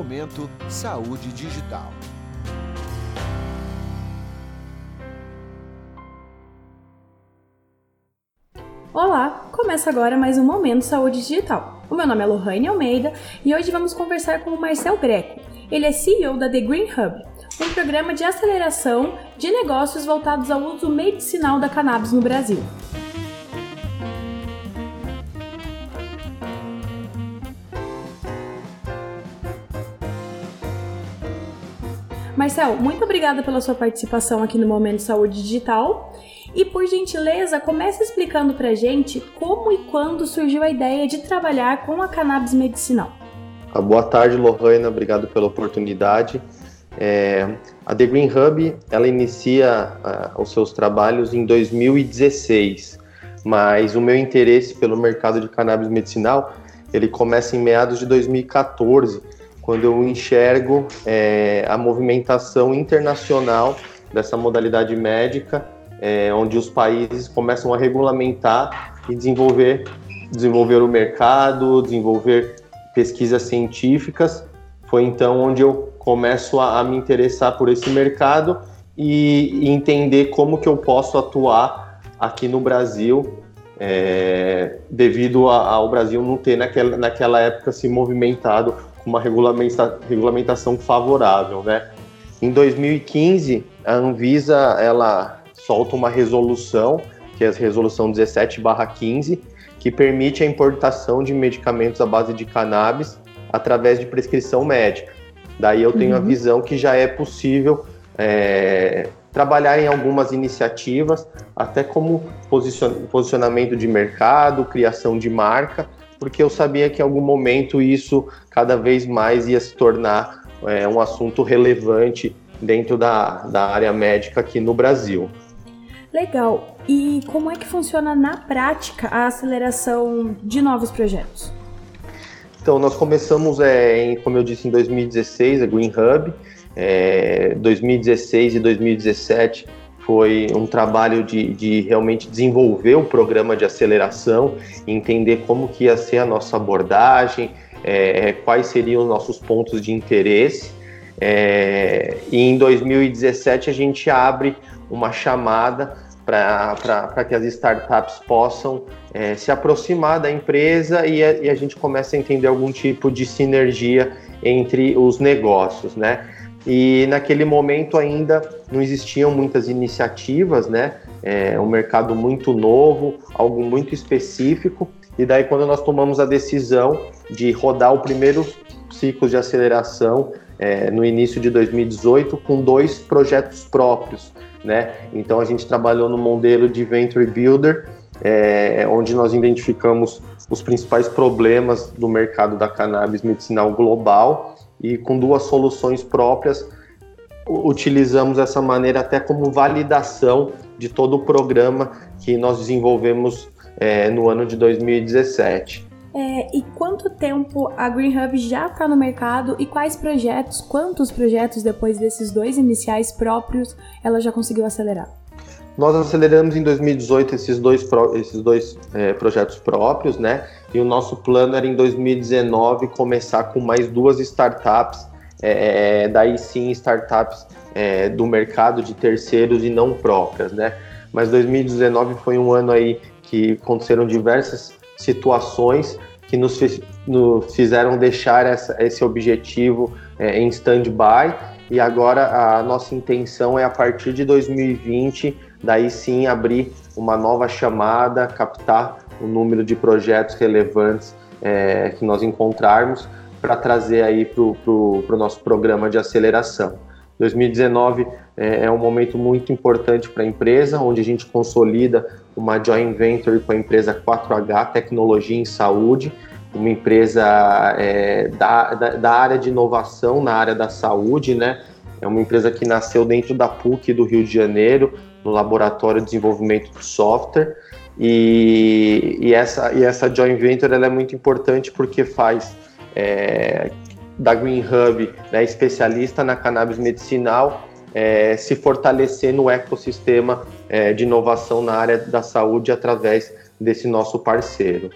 Momento Saúde Digital. Olá, começa agora mais um Momento Saúde Digital. O meu nome é Lohane Almeida e hoje vamos conversar com o Marcel Greco. Ele é CEO da The Green Hub, um programa de aceleração de negócios voltados ao uso medicinal da cannabis no Brasil. Marcel, muito obrigada pela sua participação aqui no Momento Saúde Digital. E por gentileza, comece explicando pra gente como e quando surgiu a ideia de trabalhar com a cannabis medicinal. Ah, boa tarde, Lohana, obrigado pela oportunidade. É, a The Green Hub ela inicia uh, os seus trabalhos em 2016, mas o meu interesse pelo mercado de cannabis medicinal ele começa em meados de 2014 quando eu enxergo é, a movimentação internacional dessa modalidade médica, é, onde os países começam a regulamentar e desenvolver, desenvolver o mercado, desenvolver pesquisas científicas. Foi então onde eu começo a, a me interessar por esse mercado e, e, entender como que eu posso atuar aqui no Brasil, é, devido ao Brasil não ter naquela, naquela época se movimentado com uma regulamenta, regulamentação favorável, né? Em 2015, a Anvisa ela solta uma resolução, que é a resolução 17/15, que permite a importação de medicamentos à base de cannabis através de prescrição médica. Daí eu tenho uhum. a visão que já é possível é, trabalhar em algumas iniciativas, até como posicionamento de mercado, criação de marca, porque eu sabia que em algum momento isso cada vez mais ia se tornar é, um assunto relevante dentro da, da área médica aqui no Brasil. Legal. E como é que funciona na prática a aceleração de novos projetos? Então, nós começamos, é, em, como eu disse, em 2016, a Green Hub. É, 2016 e 2017 foi um trabalho de, de realmente desenvolver o programa de aceleração, entender como que ia ser a nossa abordagem, é, quais seriam os nossos pontos de interesse. É, e em 2017 a gente abre uma chamada para que as startups possam é, se aproximar da empresa e a, e a gente começa a entender algum tipo de sinergia entre os negócios, né? E naquele momento ainda não existiam muitas iniciativas, né? É um mercado muito novo, algo muito específico. E daí quando nós tomamos a decisão de rodar o primeiro ciclo de aceleração é, no início de 2018 com dois projetos próprios, né? Então a gente trabalhou no modelo de Venture Builder, é, onde nós identificamos os principais problemas do mercado da cannabis medicinal global e com duas soluções próprias utilizamos essa maneira até como validação de todo o programa que nós desenvolvemos é, no ano de 2017. É, e quanto tempo a Green Hub já está no mercado e quais projetos, quantos projetos depois desses dois iniciais próprios ela já conseguiu acelerar? Nós aceleramos em 2018 esses dois, esses dois é, projetos próprios, né? E o nosso plano era em 2019 começar com mais duas startups, é, é, daí sim startups é, do mercado de terceiros e não próprias, né? Mas 2019 foi um ano aí que aconteceram diversas situações que nos, nos fizeram deixar essa, esse objetivo é, em stand-by e agora a nossa intenção é a partir de 2020 daí sim abrir uma nova chamada, captar o número de projetos relevantes é, que nós encontrarmos para trazer aí para o nosso programa de aceleração. 2019 é, é um momento muito importante para a empresa, onde a gente consolida uma joint venture com a empresa 4H Tecnologia em Saúde, uma empresa é, da, da, da, área de inovação na área da saúde, né? É uma empresa que nasceu dentro da PUC do Rio de Janeiro, no Laboratório de Desenvolvimento do Software. E, e, essa, e essa joint venture ela é muito importante porque faz é, da Green Hub, né, especialista na cannabis medicinal, é, se fortalecer no ecossistema é, de inovação na área da saúde através desse nosso parceiro.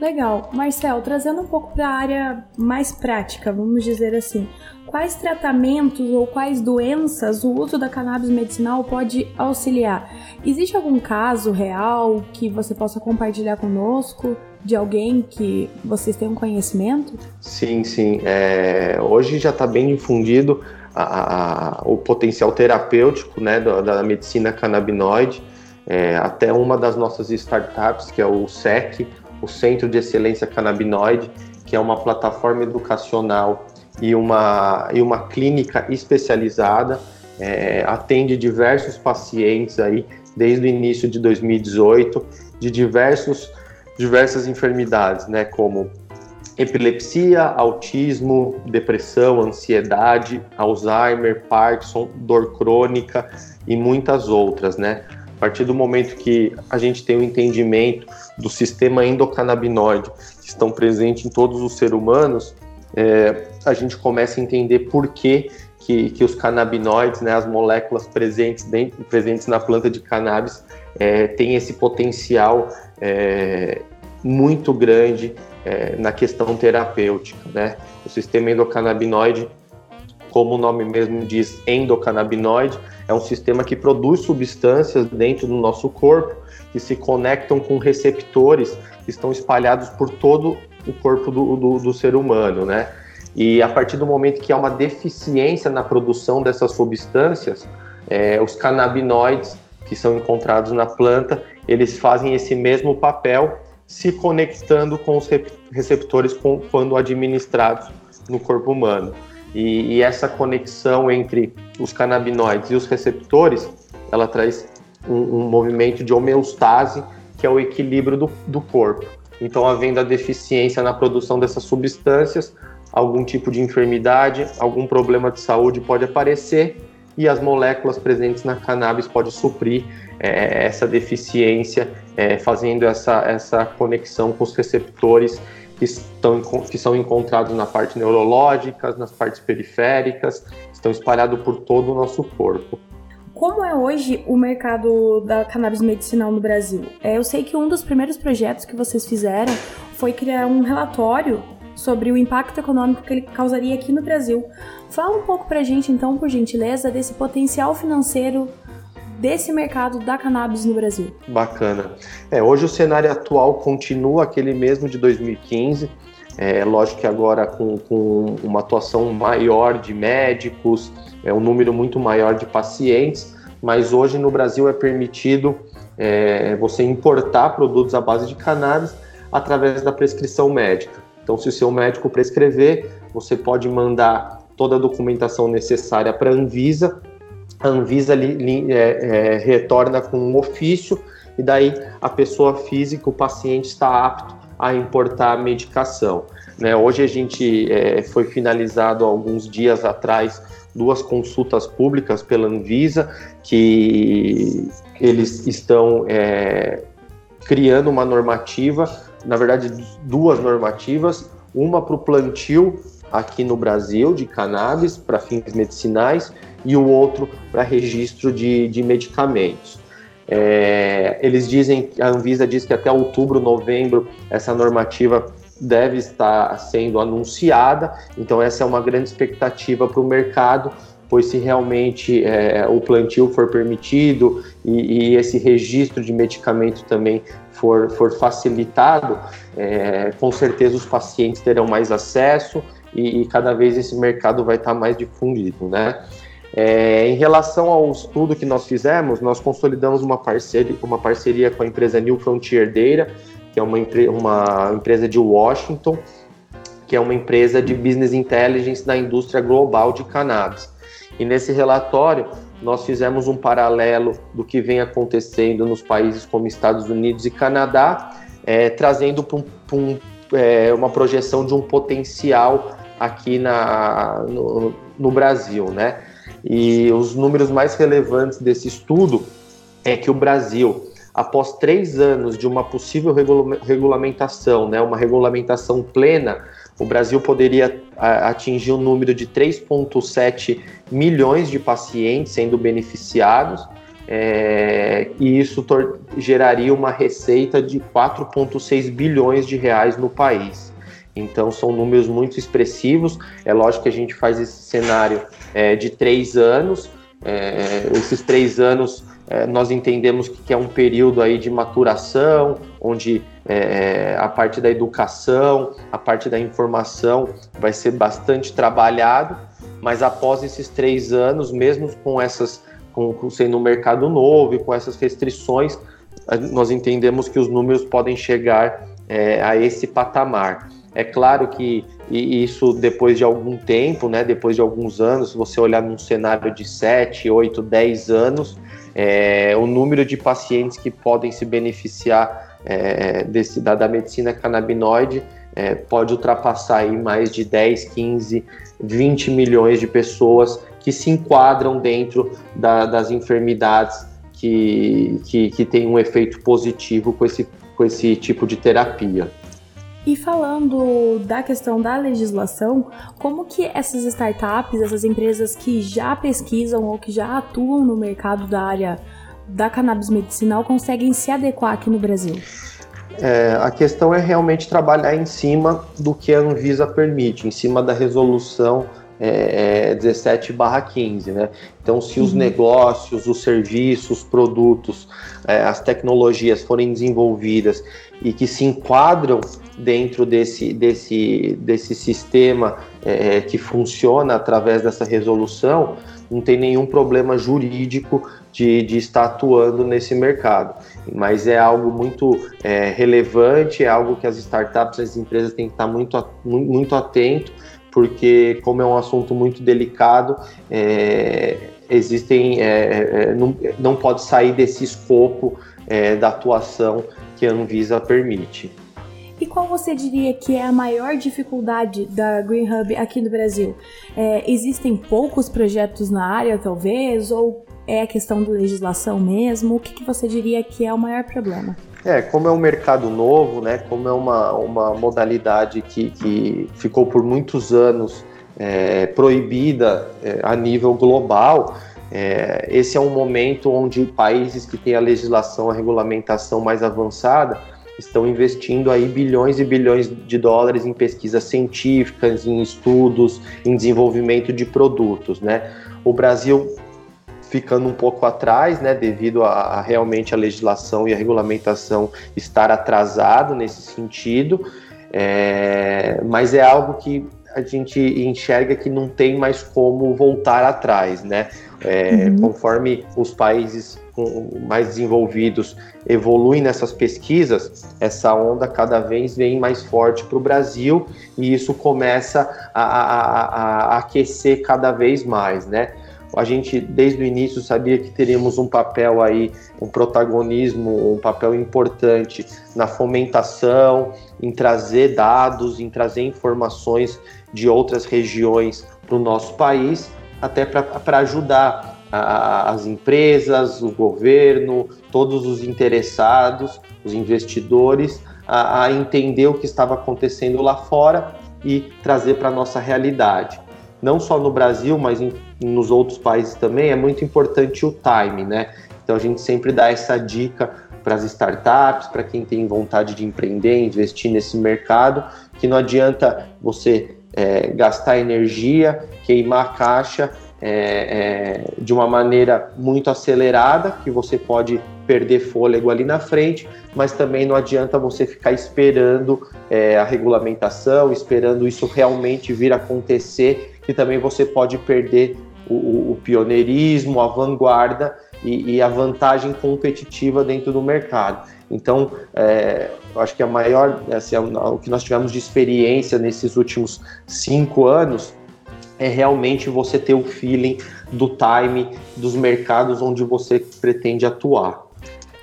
Legal. Marcel, trazendo um pouco para a área mais prática, vamos dizer assim, quais tratamentos ou quais doenças o uso da cannabis medicinal pode auxiliar? Existe algum caso real que você possa compartilhar conosco? de alguém que vocês tenham conhecimento? Sim, sim. É, hoje já está bem difundido a, a, o potencial terapêutico né, da, da medicina canabinoide. É, até uma das nossas startups, que é o SEC, o Centro de Excelência Canabinoide, que é uma plataforma educacional e uma, e uma clínica especializada, é, atende diversos pacientes aí desde o início de 2018, de diversos, diversas enfermidades, né, como epilepsia, autismo, depressão, ansiedade, Alzheimer, Parkinson, dor crônica e muitas outras, né? A partir do momento que a gente tem o um entendimento do sistema endocannabinoide que estão presentes em todos os seres humanos, é, a gente começa a entender por que, que, que os canabinoides, né, as moléculas presentes, dentro, presentes na planta de cannabis, é, têm esse potencial é, muito grande é, na questão terapêutica. Né? O sistema endocannabinoide, como o nome mesmo diz, endocannabinoide, é um sistema que produz substâncias dentro do nosso corpo que se conectam com receptores que estão espalhados por todo o corpo do, do, do ser humano, né? E a partir do momento que há uma deficiência na produção dessas substâncias, é, os canabinoides que são encontrados na planta, eles fazem esse mesmo papel se conectando com os receptores com, quando administrados no corpo humano. E, e, essa conexão entre os canabinoides e os receptores, ela traz um, um movimento de homeostase, que é o equilíbrio do, do corpo. Então, havendo a deficiência na produção dessas substâncias, algum tipo de enfermidade, algum problema de saúde pode aparecer e as moléculas presentes na cannabis podem suprir é, essa deficiência, é, fazendo essa, essa conexão com os receptores que, estão, que são encontrados na parte neurológica, nas partes periféricas, estão espalhados por todo o nosso corpo. Como é hoje o mercado da cannabis medicinal no Brasil? É, eu sei que um dos primeiros projetos que vocês fizeram foi criar um relatório sobre o impacto econômico que ele causaria aqui no Brasil. Fala um pouco pra gente, então, por gentileza, desse potencial financeiro desse mercado da cannabis no Brasil. Bacana. É, hoje o cenário atual continua aquele mesmo de 2015. É lógico que agora com, com uma atuação maior de médicos, é um número muito maior de pacientes, mas hoje no Brasil é permitido é, você importar produtos à base de cannabis através da prescrição médica. Então, se o seu médico prescrever, você pode mandar toda a documentação necessária para a Anvisa a Anvisa li, é, é, retorna com um ofício e daí a pessoa física, o paciente está apto a importar a medicação. Né? Hoje a gente é, foi finalizado alguns dias atrás duas consultas públicas pela Anvisa que eles estão é, criando uma normativa, na verdade duas normativas, uma para o plantio aqui no Brasil de cannabis para fins medicinais e o outro para registro de, de medicamentos. É, eles dizem, a Anvisa diz que até outubro, novembro, essa normativa deve estar sendo anunciada, então essa é uma grande expectativa para o mercado, pois se realmente é, o plantio for permitido e, e, esse registro de medicamento também for, for facilitado, é, com certeza os pacientes terão mais acesso e, e cada vez esse mercado vai estar mais difundido, né? É, em relação ao estudo que nós fizemos, nós consolidamos uma parceria, uma parceria com a empresa New Frontier Data, que é uma, uma empresa de Washington, que é uma empresa de business intelligence da indústria global de cannabis. E nesse relatório, nós fizemos um paralelo do que vem acontecendo nos países como Estados Unidos e Canadá, é, trazendo para um, um, é, uma projeção de um potencial aqui na, no, no Brasil, né? E os números mais relevantes desse estudo é que o Brasil, após três anos de uma possível regulamentação, né, uma regulamentação plena, o Brasil poderia atingir um número de 3,7 milhões de pacientes sendo beneficiados. é, e isso geraria uma receita de 4,6 bilhões de reais no país. Então são números muito expressivos. É lógico que a gente faz esse cenário é, de três anos. É, esses três anos é, nós entendemos que é um período aí de maturação, onde é, a parte da educação, a parte da informação vai ser bastante trabalhado, mas após esses três anos, mesmo com essas, com, com sendo um mercado novo e com essas restrições, nós entendemos que os números podem chegar é, a esse patamar. É claro que isso depois de algum tempo, né, depois de alguns anos, se você olhar num cenário de 7, 8, 10 anos, é, o número de pacientes que podem se beneficiar é, desse, da, da, medicina canabinoide é, pode ultrapassar aí mais de 10, 15, 20 milhões de pessoas que se enquadram dentro da, das enfermidades que, que, que têm um efeito positivo com esse, com esse tipo de terapia. E falando da questão da legislação, como que essas startups, essas empresas que já pesquisam ou que já atuam no mercado da área da cannabis medicinal conseguem se adequar aqui no Brasil? É, a questão é realmente trabalhar em cima do que a Anvisa permite, em cima da resolução é, 17/15, é, né? Então, se os uhum. negócios, os serviços, os produtos, é, as tecnologias forem desenvolvidas e que se enquadram dentro desse, desse, desse sistema é, que funciona através dessa resolução, não tem nenhum problema jurídico de, de estar atuando nesse mercado. Mas é algo muito é, relevante, é algo que as startups, as empresas têm que estar muito, muito atento, porque como é um assunto muito delicado, é, existem, é, é, não, não pode sair desse escopo é, da atuação que a Anvisa permite. E qual você diria que é a maior dificuldade da Green Hub aqui no Brasil? É, existem poucos projetos na área, talvez, ou é a questão da legislação mesmo? O que, que você diria que é o maior problema? É, como é um mercado novo, né, como é uma, uma modalidade que, que ficou por muitos anos é, proibida é, a nível global, é, esse é um momento onde países que têm a legislação, a regulamentação mais avançada, estão investindo aí bilhões e bilhões de dólares em pesquisas científicas, em estudos, em desenvolvimento de produtos, né? O Brasil ficando um pouco atrás, né, devido a, a realmente a legislação e a regulamentação estar atrasado nesse sentido, é, mas é algo que a gente enxerga que não tem mais como voltar atrás, né? É, uhum. Conforme os países mais desenvolvidos evoluem nessas pesquisas, essa onda cada vez vem mais forte para o Brasil e isso começa a, a, a, aquecer cada vez mais, né? A gente desde o início sabia que teríamos um papel aí, um protagonismo, um papel importante na fomentação, em trazer dados, em trazer informações de outras regiões para o nosso país, até para ajudar a, as empresas, o governo, todos os interessados, os investidores, a, a entender o que estava acontecendo lá fora e trazer para a nossa realidade. Não só no Brasil, mas em, nos outros países também, é muito importante o time, né? Então a gente sempre dá essa dica para as startups, para quem tem vontade de empreender, investir nesse mercado, que não adianta você é, gastar energia, queimar a caixa é, é, de uma maneira muito acelerada, que você pode perder fôlego ali na frente, mas também não adianta você ficar esperando é, a regulamentação, esperando isso realmente vir acontecer, que também você pode perder o, o pioneirismo, a vanguarda e, e, a vantagem competitiva dentro do mercado. Então, é, eu acho que a maior, assim, o que nós tivemos de experiência nesses últimos cinco anos é realmente você ter o feeling do time dos mercados onde você pretende atuar.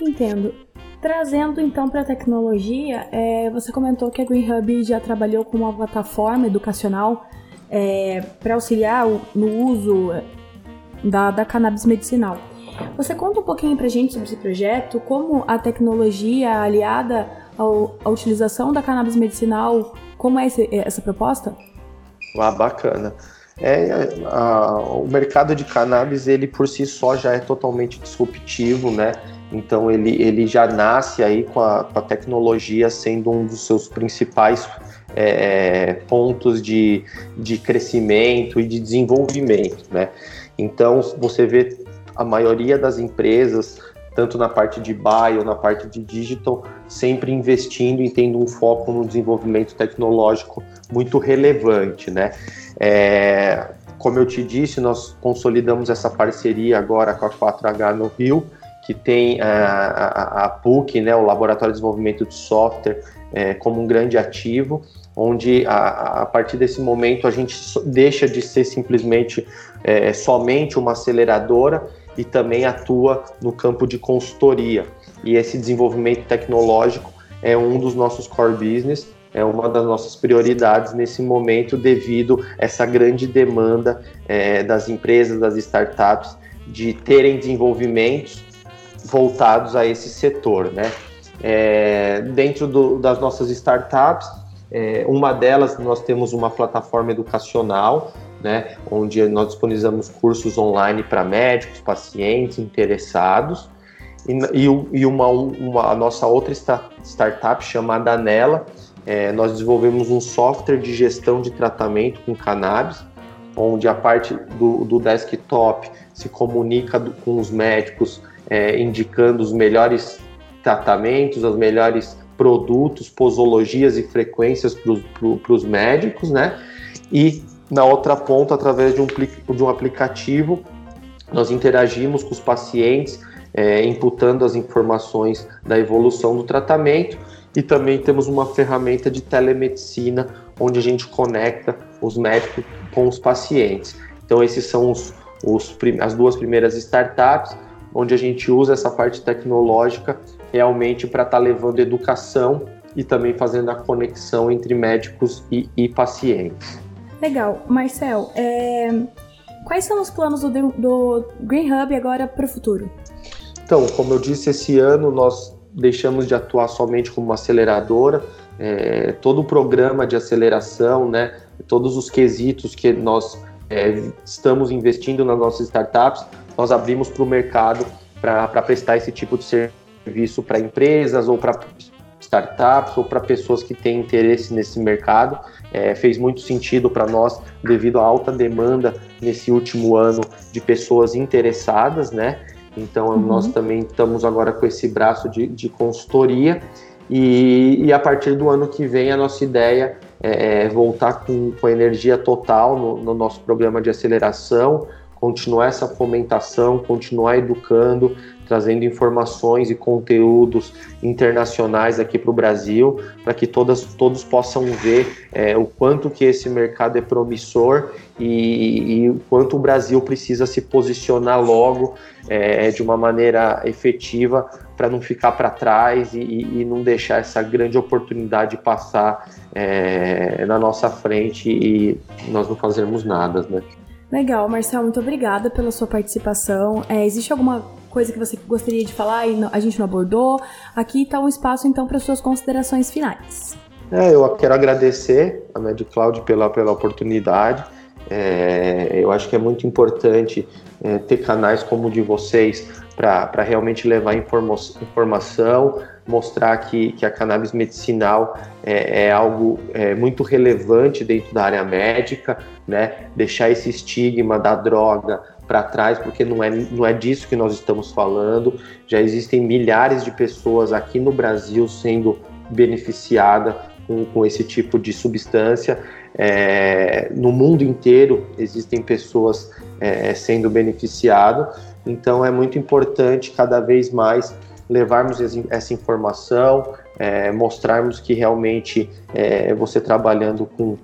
Entendo. Trazendo então para a tecnologia, é, você comentou que a Green Hub já trabalhou com uma plataforma educacional é, para auxiliar no uso da, da cannabis medicinal. Você conta um pouquinho para a gente sobre esse projeto, como a tecnologia aliada ao, à utilização da cannabis medicinal, como é esse, essa proposta? Ah, bacana. É, a, o mercado de cannabis, ele por si só já é totalmente disruptivo, né? Então ele, ele já nasce aí com a, com a tecnologia sendo um dos seus principais é, pontos de, de crescimento e de desenvolvimento, né? Então você vê a maioria das empresas, tanto na parte de buy ou na parte de digital, sempre investindo e tendo um foco no desenvolvimento tecnológico muito relevante, né? É, como eu te disse, nós consolidamos essa parceria agora com a 4H no Rio, que tem a, a, a PUC, né, o Laboratório de Desenvolvimento de Software, é, como um grande ativo, onde a, a, partir desse momento a gente deixa de ser simplesmente é, somente uma aceleradora e também atua no campo de consultoria. E esse desenvolvimento tecnológico é um dos nossos core business, é uma das nossas prioridades nesse momento devido a essa grande demanda é, das empresas, das startups, de terem desenvolvimentos voltados a esse setor, né? É, dentro do, das nossas startups, é, uma delas nós temos uma plataforma educacional, né, onde nós disponibilizamos cursos online para médicos, pacientes interessados, e, e, e uma, uma, a nossa outra startup chamada Nela, é, nós desenvolvemos um software de gestão de tratamento com cannabis, onde a parte do, do desktop se comunica do, com os médicos é, indicando os melhores tratamentos, os melhores produtos, posologias e frequências para os médicos, né? E na outra ponta, através de um, de um aplicativo, nós interagimos com os pacientes, é, imputando as informações da evolução do tratamento e também temos uma ferramenta de telemedicina onde a gente conecta os médicos com os pacientes. Então, esses são os, os, as duas primeiras startups onde a gente usa essa parte tecnológica realmente para estar tá levando educação e também fazendo a conexão entre médicos e, e pacientes. Legal. Marcel, é... quais são os planos do, do Green Hub agora para o futuro? Então, como eu disse, esse ano nós deixamos de atuar somente como uma aceleradora. É, todo o programa de aceleração, né, todos os quesitos que nós é, estamos investindo nas nossas startups, nós abrimos para o mercado para prestar esse tipo de serviço para empresas ou para startups ou para pessoas que têm interesse nesse mercado. É, fez muito sentido para nós devido à alta demanda nesse último ano de pessoas interessadas, né? Então uhum. nós também estamos agora com esse braço de, de consultoria e, e, a partir do ano que vem a nossa ideia é, é voltar com, com energia total no, no nosso programa de aceleração, continuar essa fomentação, continuar educando, trazendo informações e conteúdos internacionais aqui para o Brasil, para que todas, todos possam ver é, o quanto que esse mercado é promissor e, e o quanto o Brasil precisa se posicionar logo é, de uma maneira efetiva para não ficar para trás e, e, não deixar essa grande oportunidade passar é, na nossa frente e nós não fazermos nada, né? Legal, Marcel, muito obrigada pela sua participação. É, existe alguma coisa que você gostaria de falar e a gente não abordou? Aqui está um espaço então para suas considerações finais. É, eu quero agradecer a MedCloud pela, pela oportunidade. É, eu acho que é muito importante é, ter canais como o de vocês para realmente levar informa informação, mostrar que, que a cannabis medicinal é, é algo é, muito relevante dentro da área médica, né? deixar esse estigma da droga para trás, porque não é, não é disso que nós estamos falando. Já existem milhares de pessoas aqui no Brasil sendo beneficiadas com, com esse tipo de substância. É, no mundo inteiro existem pessoas é, sendo beneficiadas, então é muito importante cada vez mais levarmos essa informação, é, mostrarmos que realmente é, você trabalhando com,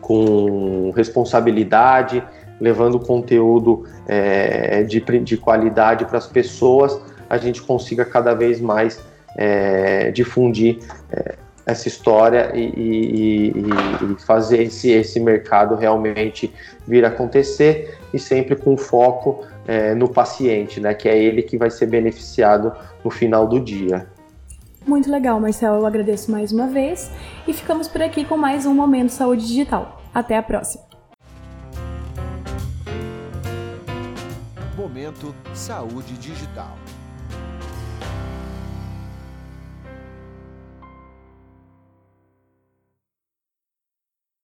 com responsabilidade, levando conteúdo é, de, de qualidade para as pessoas, a gente consiga cada vez mais é, difundir é, essa história e, e, e, fazer esse, esse mercado realmente vir acontecer e sempre com foco é, no paciente, né? Que é ele que vai ser beneficiado no final do dia. Muito legal, Marcelo. Eu agradeço mais uma vez e ficamos por aqui com mais um Momento Saúde Digital. Até a próxima. Momento Saúde Digital.